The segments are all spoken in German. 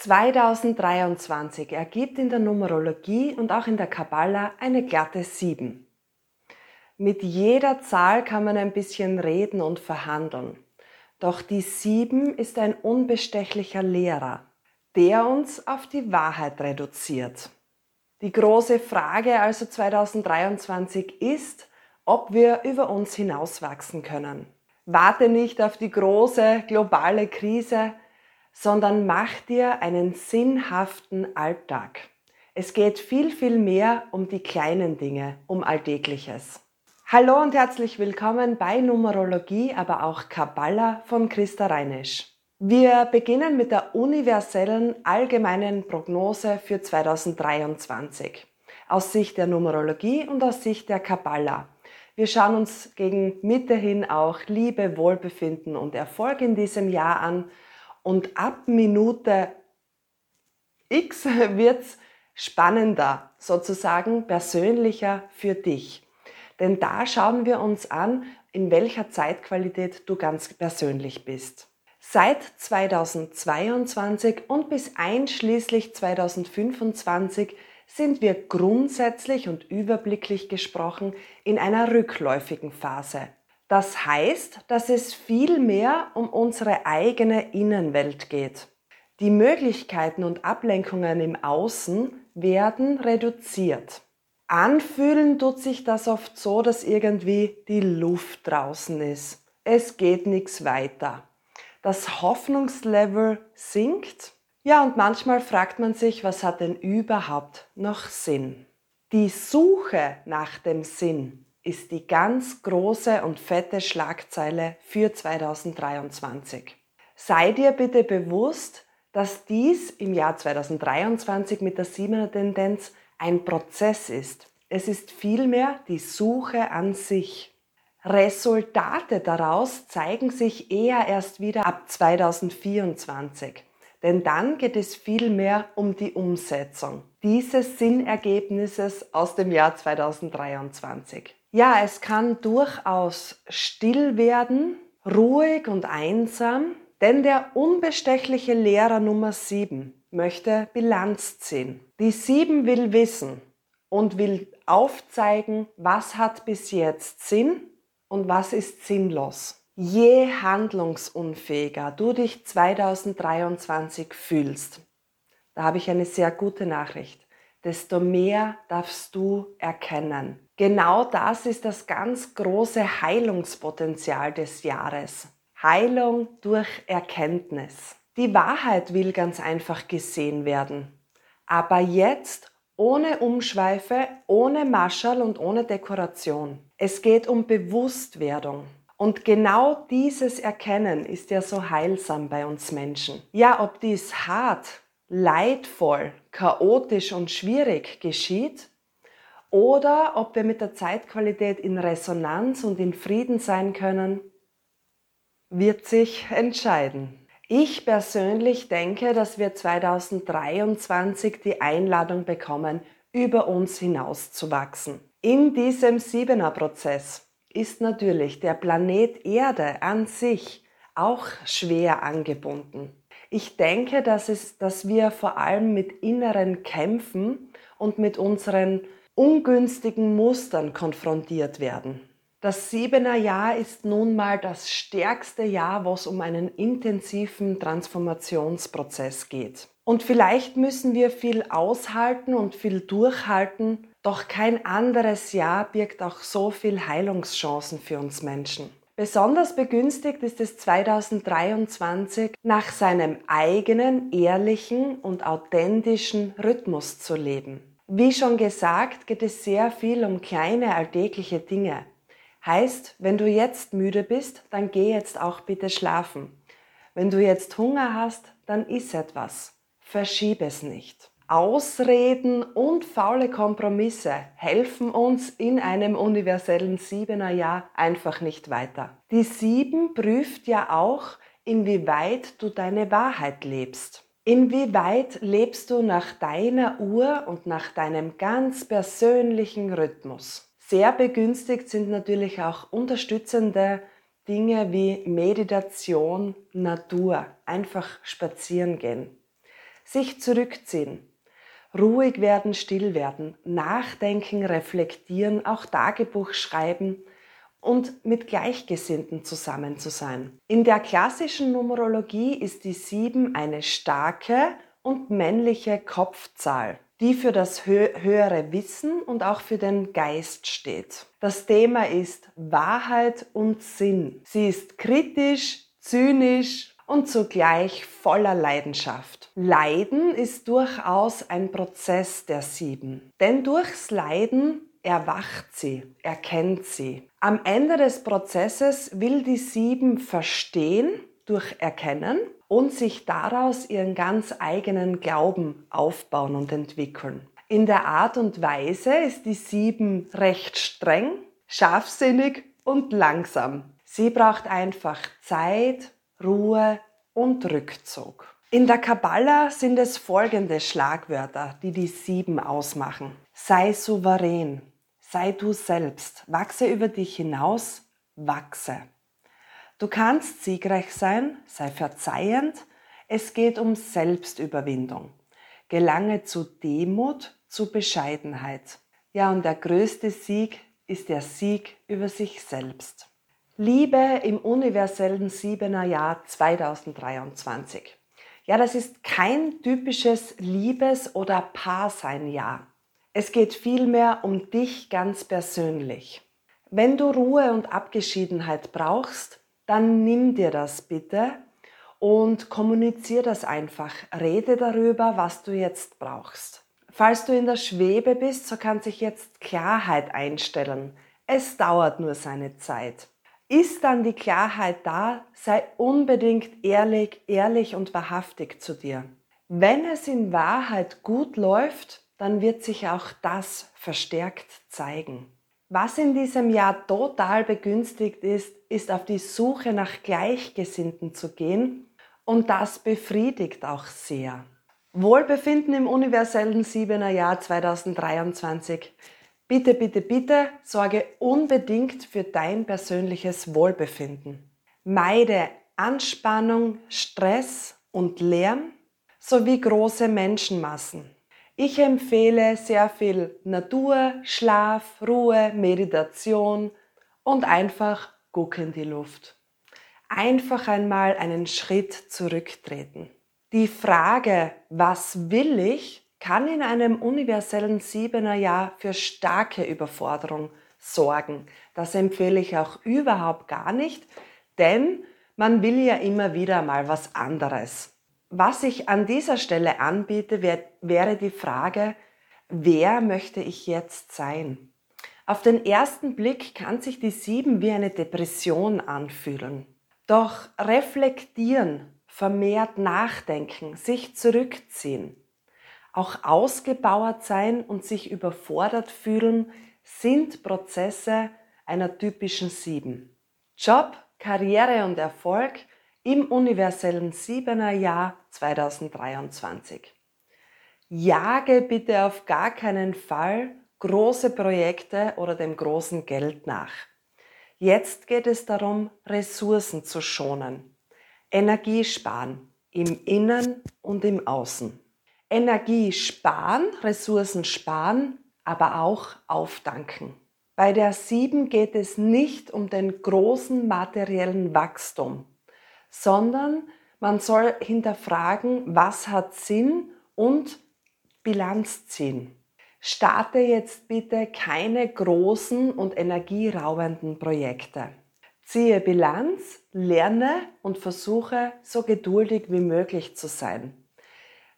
2023 ergibt in der Numerologie und auch in der Kabbala eine glatte 7. Mit jeder Zahl kann man ein bisschen reden und verhandeln. Doch die 7 ist ein unbestechlicher Lehrer, der uns auf die Wahrheit reduziert. Die große Frage also 2023 ist, ob wir über uns hinauswachsen können. Warte nicht auf die große globale Krise, sondern mach dir einen sinnhaften Alltag. Es geht viel, viel mehr um die kleinen Dinge, um Alltägliches. Hallo und herzlich willkommen bei Numerologie, aber auch Kabbala von Christa Reinisch. Wir beginnen mit der universellen allgemeinen Prognose für 2023 aus Sicht der Numerologie und aus Sicht der Kabbala. Wir schauen uns gegen Mitte hin auch Liebe, Wohlbefinden und Erfolg in diesem Jahr an und ab Minute X wird's spannender, sozusagen persönlicher für dich. Denn da schauen wir uns an, in welcher Zeitqualität du ganz persönlich bist. Seit 2022 und bis einschließlich 2025 sind wir grundsätzlich und überblicklich gesprochen in einer rückläufigen Phase. Das heißt, dass es viel mehr um unsere eigene Innenwelt geht. Die Möglichkeiten und Ablenkungen im Außen werden reduziert. Anfühlen tut sich das oft so, dass irgendwie die Luft draußen ist. Es geht nichts weiter. Das Hoffnungslevel sinkt. Ja, und manchmal fragt man sich, was hat denn überhaupt noch Sinn? Die Suche nach dem Sinn ist die ganz große und fette Schlagzeile für 2023. Sei dir bitte bewusst, dass dies im Jahr 2023 mit der 7er Tendenz ein Prozess ist. Es ist vielmehr die Suche an sich. Resultate daraus zeigen sich eher erst wieder ab 2024. Denn dann geht es vielmehr um die Umsetzung dieses Sinnergebnisses aus dem Jahr 2023. Ja, es kann durchaus still werden, ruhig und einsam, denn der unbestechliche Lehrer Nummer 7 möchte Bilanz ziehen. Die 7 will wissen und will aufzeigen, was hat bis jetzt Sinn und was ist sinnlos. Je handlungsunfähiger du dich 2023 fühlst, da habe ich eine sehr gute Nachricht, desto mehr darfst du erkennen. Genau das ist das ganz große Heilungspotenzial des Jahres. Heilung durch Erkenntnis. Die Wahrheit will ganz einfach gesehen werden. Aber jetzt ohne Umschweife, ohne Maschall und ohne Dekoration. Es geht um Bewusstwerdung. Und genau dieses Erkennen ist ja so heilsam bei uns Menschen. Ja, ob dies hart, leidvoll, chaotisch und schwierig geschieht, oder ob wir mit der Zeitqualität in Resonanz und in Frieden sein können, wird sich entscheiden. Ich persönlich denke, dass wir 2023 die Einladung bekommen, über uns hinaus zu wachsen. In diesem Siebener Prozess ist natürlich der Planet Erde an sich auch schwer angebunden. Ich denke, dass, es, dass wir vor allem mit inneren Kämpfen und mit unseren ungünstigen Mustern konfrontiert werden. Das Siebener Jahr ist nun mal das stärkste Jahr, wo es um einen intensiven Transformationsprozess geht. Und vielleicht müssen wir viel aushalten und viel durchhalten, doch kein anderes Jahr birgt auch so viel Heilungschancen für uns Menschen. Besonders begünstigt ist es 2023, nach seinem eigenen, ehrlichen und authentischen Rhythmus zu leben. Wie schon gesagt, geht es sehr viel um kleine alltägliche Dinge. Heißt, wenn du jetzt müde bist, dann geh jetzt auch bitte schlafen. Wenn du jetzt Hunger hast, dann iss etwas. Verschiebe es nicht. Ausreden und faule Kompromisse helfen uns in einem universellen Siebener Jahr einfach nicht weiter. Die Sieben prüft ja auch, inwieweit du deine Wahrheit lebst. Inwieweit lebst du nach deiner Uhr und nach deinem ganz persönlichen Rhythmus? Sehr begünstigt sind natürlich auch unterstützende Dinge wie Meditation, Natur, einfach spazieren gehen. sich zurückziehen, ruhig werden, still werden, nachdenken, reflektieren, auch Tagebuch schreiben und mit Gleichgesinnten zusammen zu sein. In der klassischen Numerologie ist die 7 eine starke und männliche Kopfzahl, die für das höhere Wissen und auch für den Geist steht. Das Thema ist Wahrheit und Sinn. Sie ist kritisch, zynisch und zugleich voller Leidenschaft. Leiden ist durchaus ein Prozess der Sieben. Denn durchs Leiden erwacht sie, erkennt sie. Am Ende des Prozesses will die Sieben verstehen durch Erkennen und sich daraus ihren ganz eigenen Glauben aufbauen und entwickeln. In der Art und Weise ist die Sieben recht streng, scharfsinnig und langsam. Sie braucht einfach Zeit, Ruhe und Rückzug. In der Kabbala sind es folgende Schlagwörter, die die Sieben ausmachen. Sei souverän, sei du selbst, wachse über dich hinaus, wachse. Du kannst siegreich sein, sei verzeihend, es geht um Selbstüberwindung. Gelange zu Demut, zu Bescheidenheit. Ja, und der größte Sieg ist der Sieg über sich selbst. Liebe im universellen Siebener Jahr 2023. Ja, das ist kein typisches Liebes- oder Paarsein-Jahr. Es geht vielmehr um dich ganz persönlich. Wenn du Ruhe und Abgeschiedenheit brauchst, dann nimm dir das bitte und kommunizier das einfach. Rede darüber, was du jetzt brauchst. Falls du in der Schwebe bist, so kann sich jetzt Klarheit einstellen. Es dauert nur seine Zeit. Ist dann die Klarheit da, sei unbedingt ehrlich, ehrlich und wahrhaftig zu dir. Wenn es in Wahrheit gut läuft, dann wird sich auch das verstärkt zeigen. Was in diesem Jahr total begünstigt ist, ist auf die Suche nach Gleichgesinnten zu gehen und das befriedigt auch sehr. Wohlbefinden im universellen Siebener Jahr 2023 Bitte, bitte, bitte sorge unbedingt für dein persönliches Wohlbefinden. Meide Anspannung, Stress und Lärm sowie große Menschenmassen. Ich empfehle sehr viel Natur, Schlaf, Ruhe, Meditation und einfach guck in die Luft. Einfach einmal einen Schritt zurücktreten. Die Frage, was will ich, kann in einem universellen Siebener Jahr für starke Überforderung sorgen. Das empfehle ich auch überhaupt gar nicht, denn man will ja immer wieder mal was anderes. Was ich an dieser Stelle anbiete, wäre die Frage, wer möchte ich jetzt sein? Auf den ersten Blick kann sich die Sieben wie eine Depression anfühlen. Doch reflektieren, vermehrt nachdenken, sich zurückziehen, auch ausgebauert sein und sich überfordert fühlen, sind Prozesse einer typischen Sieben. Job, Karriere und Erfolg im universellen Siebener Jahr 2023. Jage bitte auf gar keinen Fall große Projekte oder dem großen Geld nach. Jetzt geht es darum, Ressourcen zu schonen, Energie sparen im Innen und im Außen. Energie sparen, Ressourcen sparen, aber auch aufdanken. Bei der 7 geht es nicht um den großen materiellen Wachstum, sondern man soll hinterfragen, was hat Sinn und Bilanz ziehen. Starte jetzt bitte keine großen und energierauenden Projekte. Ziehe Bilanz, lerne und versuche so geduldig wie möglich zu sein.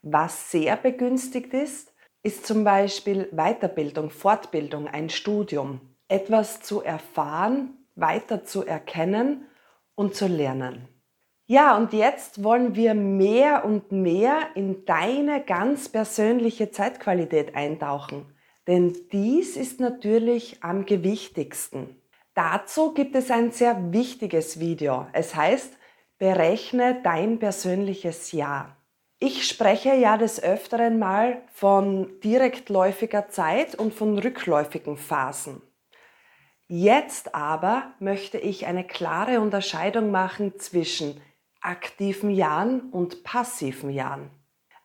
Was sehr begünstigt ist, ist zum Beispiel Weiterbildung, Fortbildung, ein Studium. Etwas zu erfahren, weiter zu erkennen und zu lernen. Ja, und jetzt wollen wir mehr und mehr in deine ganz persönliche Zeitqualität eintauchen. Denn dies ist natürlich am gewichtigsten. Dazu gibt es ein sehr wichtiges Video. Es heißt, berechne dein persönliches Jahr. Ich spreche ja des Öfteren mal von direktläufiger Zeit und von rückläufigen Phasen. Jetzt aber möchte ich eine klare Unterscheidung machen zwischen aktiven Jahren und passiven Jahren.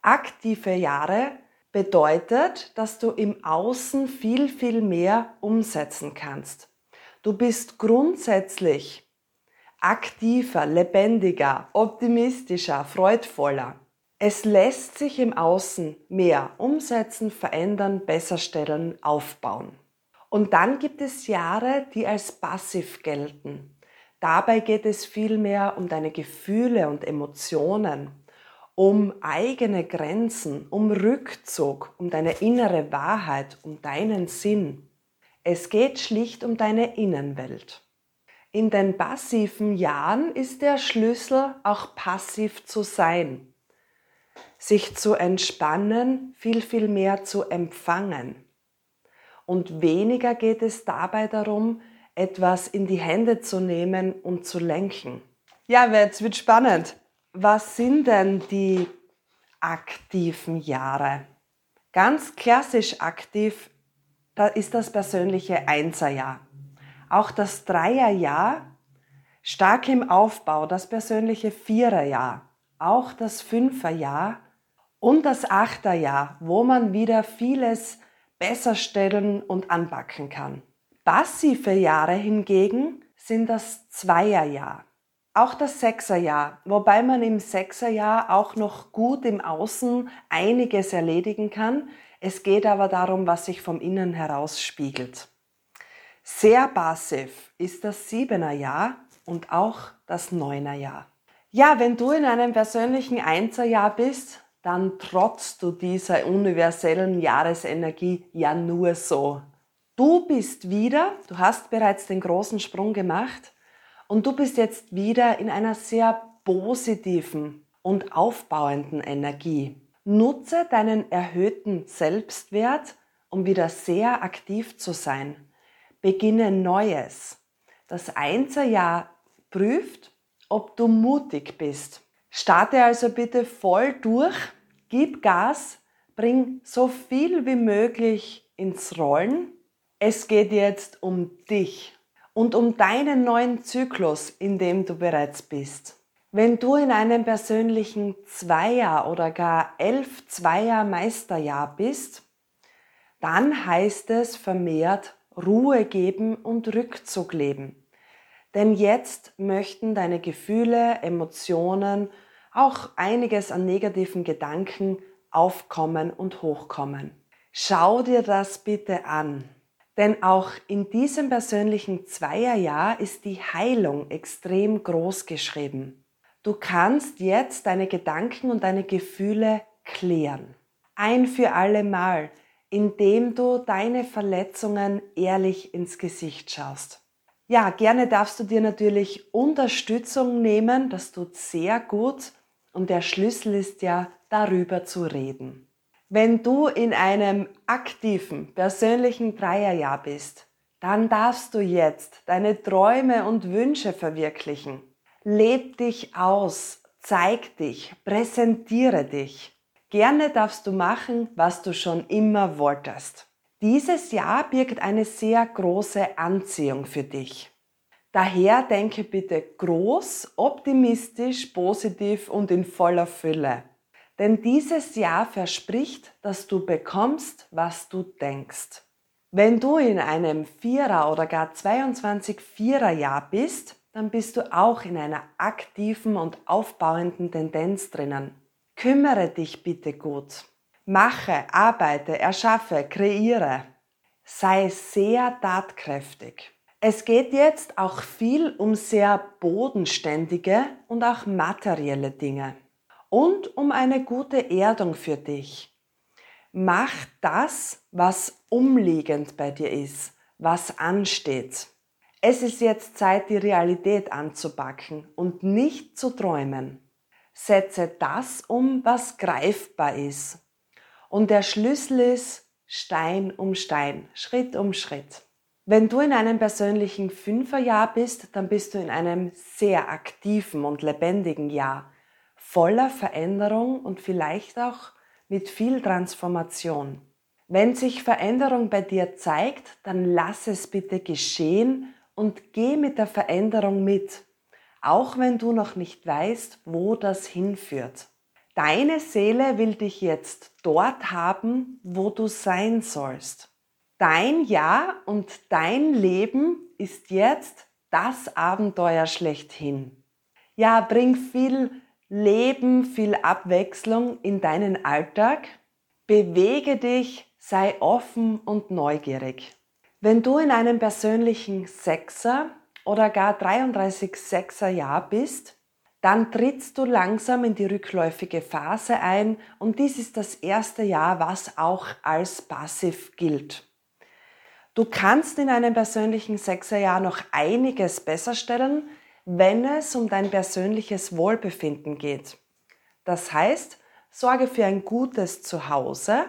Aktive Jahre bedeutet, dass du im Außen viel, viel mehr umsetzen kannst. Du bist grundsätzlich aktiver, lebendiger, optimistischer, freudvoller. Es lässt sich im Außen mehr umsetzen, verändern, besser stellen, aufbauen. Und dann gibt es Jahre, die als passiv gelten. Dabei geht es vielmehr um deine Gefühle und Emotionen, um eigene Grenzen, um Rückzug, um deine innere Wahrheit, um deinen Sinn. Es geht schlicht um deine Innenwelt. In den passiven Jahren ist der Schlüssel auch passiv zu sein, sich zu entspannen, viel, viel mehr zu empfangen. Und weniger geht es dabei darum, etwas in die Hände zu nehmen und zu lenken. Ja, jetzt wird spannend. Was sind denn die aktiven Jahre? Ganz klassisch aktiv, da ist das persönliche Einserjahr. Auch das Dreierjahr, stark im Aufbau, das persönliche Viererjahr, auch das Fünferjahr und das Achterjahr, wo man wieder vieles besser stellen und anpacken kann. Passive Jahre hingegen sind das Zweierjahr. Auch das Sechserjahr, wobei man im Sechserjahr auch noch gut im Außen einiges erledigen kann. Es geht aber darum, was sich vom Innen heraus spiegelt. Sehr passiv ist das siebener Jahr und auch das neuner Jahr. Ja, wenn du in einem persönlichen Einserjahr bist, dann trotzt du dieser universellen Jahresenergie ja nur so. Du bist wieder, du hast bereits den großen Sprung gemacht und du bist jetzt wieder in einer sehr positiven und aufbauenden Energie. Nutze deinen erhöhten Selbstwert, um wieder sehr aktiv zu sein beginne Neues. Das Einserjahr prüft, ob du mutig bist. Starte also bitte voll durch, gib Gas, bring so viel wie möglich ins Rollen. Es geht jetzt um dich und um deinen neuen Zyklus, in dem du bereits bist. Wenn du in einem persönlichen Zweier oder gar elf Zweier Meisterjahr bist, dann heißt es vermehrt Ruhe geben und Rückzug leben. Denn jetzt möchten deine Gefühle, Emotionen, auch einiges an negativen Gedanken aufkommen und hochkommen. Schau dir das bitte an. Denn auch in diesem persönlichen Zweierjahr ist die Heilung extrem groß geschrieben. Du kannst jetzt deine Gedanken und deine Gefühle klären. Ein für alle Mal indem du deine Verletzungen ehrlich ins Gesicht schaust. Ja, gerne darfst du dir natürlich Unterstützung nehmen, das tut sehr gut und der Schlüssel ist ja, darüber zu reden. Wenn du in einem aktiven, persönlichen Dreierjahr bist, dann darfst du jetzt deine Träume und Wünsche verwirklichen. Leb dich aus, zeig dich, präsentiere dich. Gerne darfst du machen, was du schon immer wolltest. Dieses Jahr birgt eine sehr große Anziehung für dich. Daher denke bitte groß, optimistisch, positiv und in voller Fülle. Denn dieses Jahr verspricht, dass du bekommst, was du denkst. Wenn du in einem Vierer oder gar 22 Vierer Jahr bist, dann bist du auch in einer aktiven und aufbauenden Tendenz drinnen. Kümmere dich bitte gut. Mache, arbeite, erschaffe, kreiere. Sei sehr tatkräftig. Es geht jetzt auch viel um sehr bodenständige und auch materielle Dinge und um eine gute Erdung für dich. Mach das, was umliegend bei dir ist, was ansteht. Es ist jetzt Zeit, die Realität anzupacken und nicht zu träumen setze das um, was greifbar ist. Und der Schlüssel ist Stein um Stein, Schritt um Schritt. Wenn du in einem persönlichen Fünferjahr bist, dann bist du in einem sehr aktiven und lebendigen Jahr, voller Veränderung und vielleicht auch mit viel Transformation. Wenn sich Veränderung bei dir zeigt, dann lass es bitte geschehen und geh mit der Veränderung mit auch wenn du noch nicht weißt, wo das hinführt. Deine Seele will dich jetzt dort haben, wo du sein sollst. Dein Jahr und dein Leben ist jetzt das Abenteuer schlechthin. Ja, bring viel Leben, viel Abwechslung in deinen Alltag. Bewege dich, sei offen und neugierig. Wenn du in einem persönlichen Sechser oder gar 33 Sechser Jahr bist, dann trittst du langsam in die rückläufige Phase ein und dies ist das erste Jahr, was auch als passiv gilt. Du kannst in einem persönlichen Sechserjahr noch einiges besser stellen, wenn es um dein persönliches Wohlbefinden geht. Das heißt, sorge für ein gutes Zuhause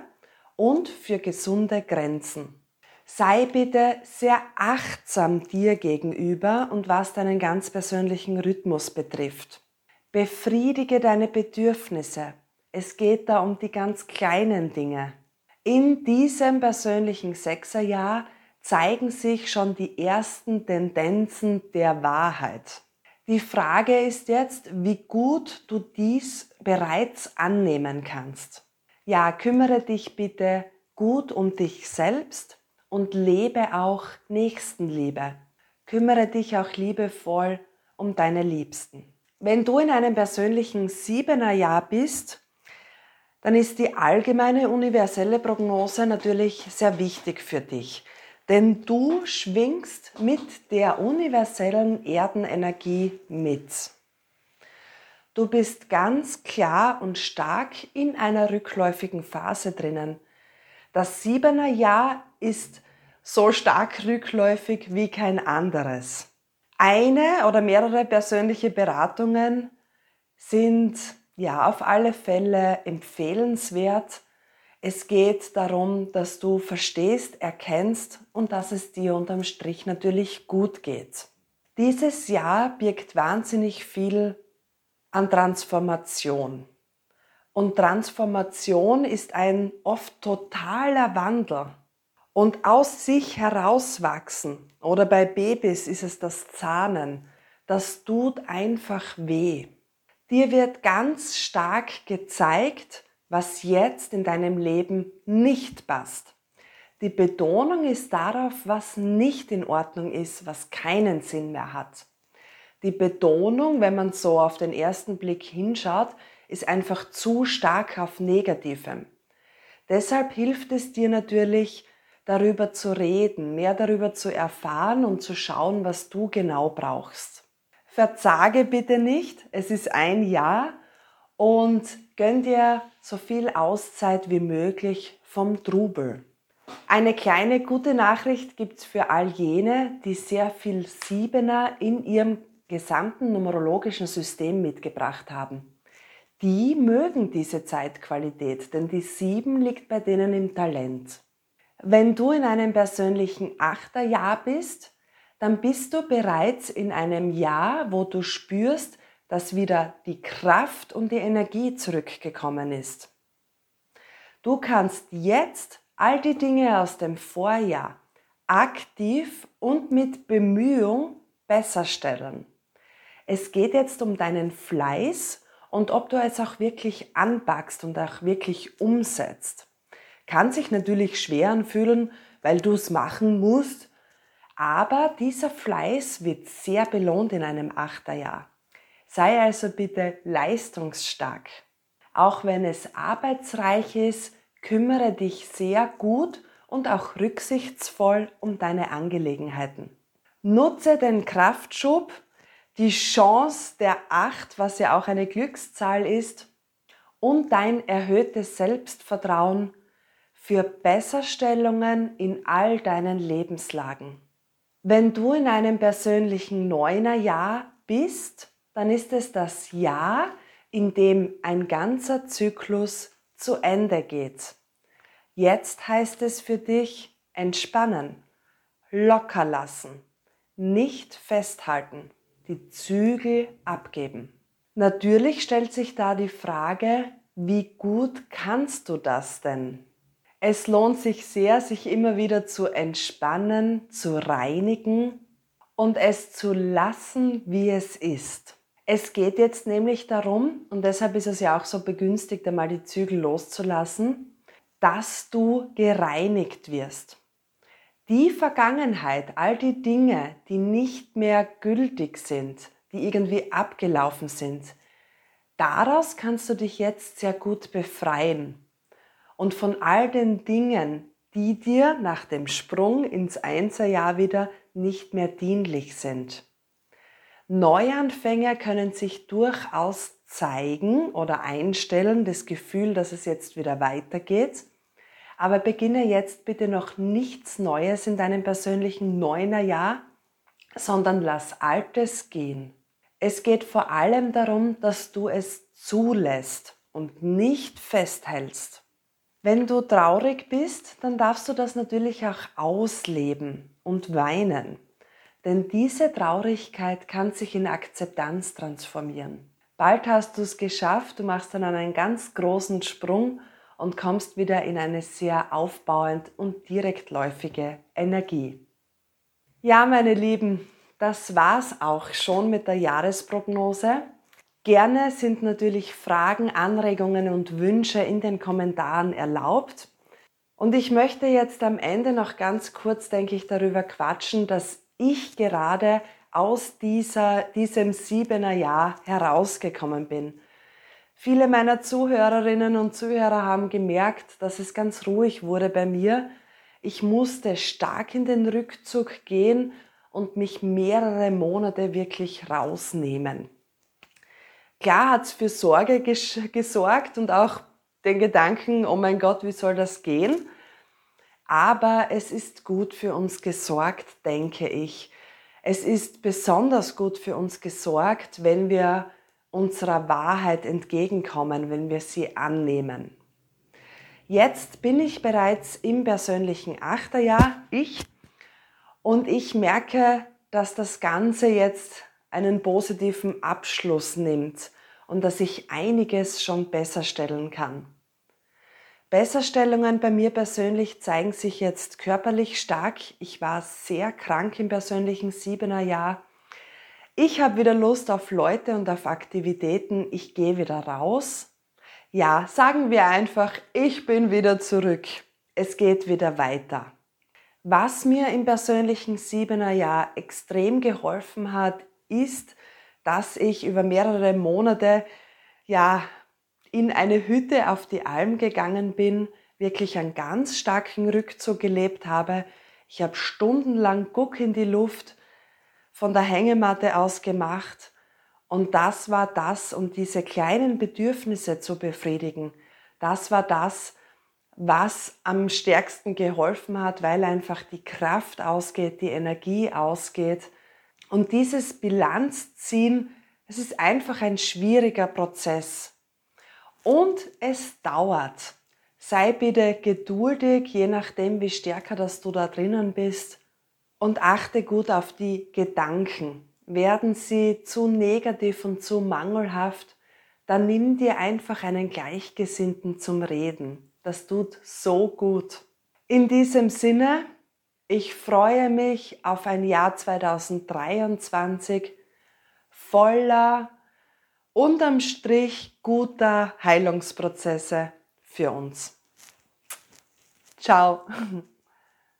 und für gesunde Grenzen. Sei bitte sehr achtsam dir gegenüber und was deinen ganz persönlichen Rhythmus betrifft. Befriedige deine Bedürfnisse. Es geht da um die ganz kleinen Dinge. In diesem persönlichen Sechserjahr zeigen sich schon die ersten Tendenzen der Wahrheit. Die Frage ist jetzt, wie gut du dies bereits annehmen kannst. Ja, kümmere dich bitte gut um dich selbst und lebe auch Nächstenliebe. Kümmere dich auch liebevoll um deine Liebsten. Wenn du in einem persönlichen siebener Jahr bist, dann ist die allgemeine universelle Prognose natürlich sehr wichtig für dich. Denn du schwingst mit der universellen Erdenenergie mit. Du bist ganz klar und stark in einer rückläufigen Phase drinnen. Das siebener Jahr ist so stark rückläufig wie kein anderes. Eine oder mehrere persönliche Beratungen sind ja auf alle Fälle empfehlenswert. Es geht darum, dass du verstehst, erkennst und dass es dir unterm Strich natürlich gut geht. Dieses Jahr birgt wahnsinnig viel an Transformation. Und Transformation ist ein oft totaler Wandel und aus sich herauswachsen. Oder bei Babys ist es das Zahnen. Das tut einfach weh. Dir wird ganz stark gezeigt, was jetzt in deinem Leben nicht passt. Die Betonung ist darauf, was nicht in Ordnung ist, was keinen Sinn mehr hat. Die Betonung, wenn man so auf den ersten Blick hinschaut, ist einfach zu stark auf Negativem. Deshalb hilft es dir natürlich, darüber zu reden, mehr darüber zu erfahren und zu schauen, was du genau brauchst. Verzage bitte nicht, es ist ein Jahr und gönn dir so viel Auszeit wie möglich vom Trubel. Eine kleine gute Nachricht gibt's für all jene, die sehr viel Siebener in ihrem gesamten numerologischen System mitgebracht haben. Die mögen diese Zeitqualität, denn die Sieben liegt bei denen im Talent. Wenn du in einem persönlichen Achterjahr bist, dann bist du bereits in einem Jahr, wo du spürst, dass wieder die Kraft und die Energie zurückgekommen ist. Du kannst jetzt all die Dinge aus dem Vorjahr aktiv und mit Bemühung besser stellen. Es geht jetzt um deinen Fleiß und ob du es auch wirklich anpackst und auch wirklich umsetzt. Kann sich natürlich schwer anfühlen, weil du es machen musst, aber dieser Fleiß wird sehr belohnt in einem Achterjahr. Sei also bitte leistungsstark. Auch wenn es arbeitsreich ist, kümmere dich sehr gut und auch rücksichtsvoll um deine Angelegenheiten. Nutze den Kraftschub, die Chance der Acht, was ja auch eine Glückszahl ist, und dein erhöhtes Selbstvertrauen für Besserstellungen in all deinen Lebenslagen. Wenn du in einem persönlichen Neunerjahr bist, dann ist es das Jahr, in dem ein ganzer Zyklus zu Ende geht. Jetzt heißt es für dich entspannen, locker lassen, nicht festhalten, die Zügel abgeben. Natürlich stellt sich da die Frage, wie gut kannst du das denn? Es lohnt sich sehr, sich immer wieder zu entspannen, zu reinigen und es zu lassen, wie es ist. Es geht jetzt nämlich darum, und deshalb ist es ja auch so begünstigt, einmal die Zügel loszulassen, dass du gereinigt wirst. Die Vergangenheit, all die Dinge, die nicht mehr gültig sind, die irgendwie abgelaufen sind, daraus kannst du dich jetzt sehr gut befreien. Und von all den Dingen, die dir nach dem Sprung ins Einserjahr wieder nicht mehr dienlich sind. Neuanfänger können sich durchaus zeigen oder einstellen, das Gefühl, dass es jetzt wieder weitergeht. Aber beginne jetzt bitte noch nichts Neues in deinem persönlichen Neunerjahr, sondern lass Altes gehen. Es geht vor allem darum, dass du es zulässt und nicht festhältst. Wenn du traurig bist, dann darfst du das natürlich auch ausleben und weinen. Denn diese Traurigkeit kann sich in Akzeptanz transformieren. Bald hast du es geschafft, du machst dann einen ganz großen Sprung und kommst wieder in eine sehr aufbauend und direktläufige Energie. Ja, meine Lieben, das war's auch schon mit der Jahresprognose. Gerne sind natürlich Fragen, Anregungen und Wünsche in den Kommentaren erlaubt. Und ich möchte jetzt am Ende noch ganz kurz, denke ich, darüber quatschen, dass ich gerade aus dieser, diesem siebener Jahr herausgekommen bin. Viele meiner Zuhörerinnen und Zuhörer haben gemerkt, dass es ganz ruhig wurde bei mir. Ich musste stark in den Rückzug gehen und mich mehrere Monate wirklich rausnehmen. Klar hat es für Sorge gesorgt und auch den Gedanken, oh mein Gott, wie soll das gehen? Aber es ist gut für uns gesorgt, denke ich. Es ist besonders gut für uns gesorgt, wenn wir unserer Wahrheit entgegenkommen, wenn wir sie annehmen. Jetzt bin ich bereits im persönlichen Achterjahr, ich, und ich merke, dass das Ganze jetzt einen positiven Abschluss nimmt und dass ich einiges schon besser stellen kann. Besserstellungen bei mir persönlich zeigen sich jetzt körperlich stark. Ich war sehr krank im persönlichen siebener Jahr. Ich habe wieder Lust auf Leute und auf Aktivitäten. Ich gehe wieder raus. Ja, sagen wir einfach, ich bin wieder zurück. Es geht wieder weiter. Was mir im persönlichen siebener Jahr extrem geholfen hat, ist, dass ich über mehrere Monate ja in eine Hütte auf die Alm gegangen bin, wirklich einen ganz starken Rückzug gelebt habe. Ich habe stundenlang Guck in die Luft von der Hängematte aus gemacht und das war das, um diese kleinen Bedürfnisse zu befriedigen. Das war das, was am stärksten geholfen hat, weil einfach die Kraft ausgeht, die Energie ausgeht. Und dieses Bilanzziehen, es ist einfach ein schwieriger Prozess. Und es dauert. Sei bitte geduldig, je nachdem, wie stärker dass du da drinnen bist. Und achte gut auf die Gedanken. Werden sie zu negativ und zu mangelhaft, dann nimm dir einfach einen Gleichgesinnten zum Reden. Das tut so gut. In diesem Sinne, ich freue mich auf ein Jahr 2023 voller unterm Strich guter Heilungsprozesse für uns. Ciao.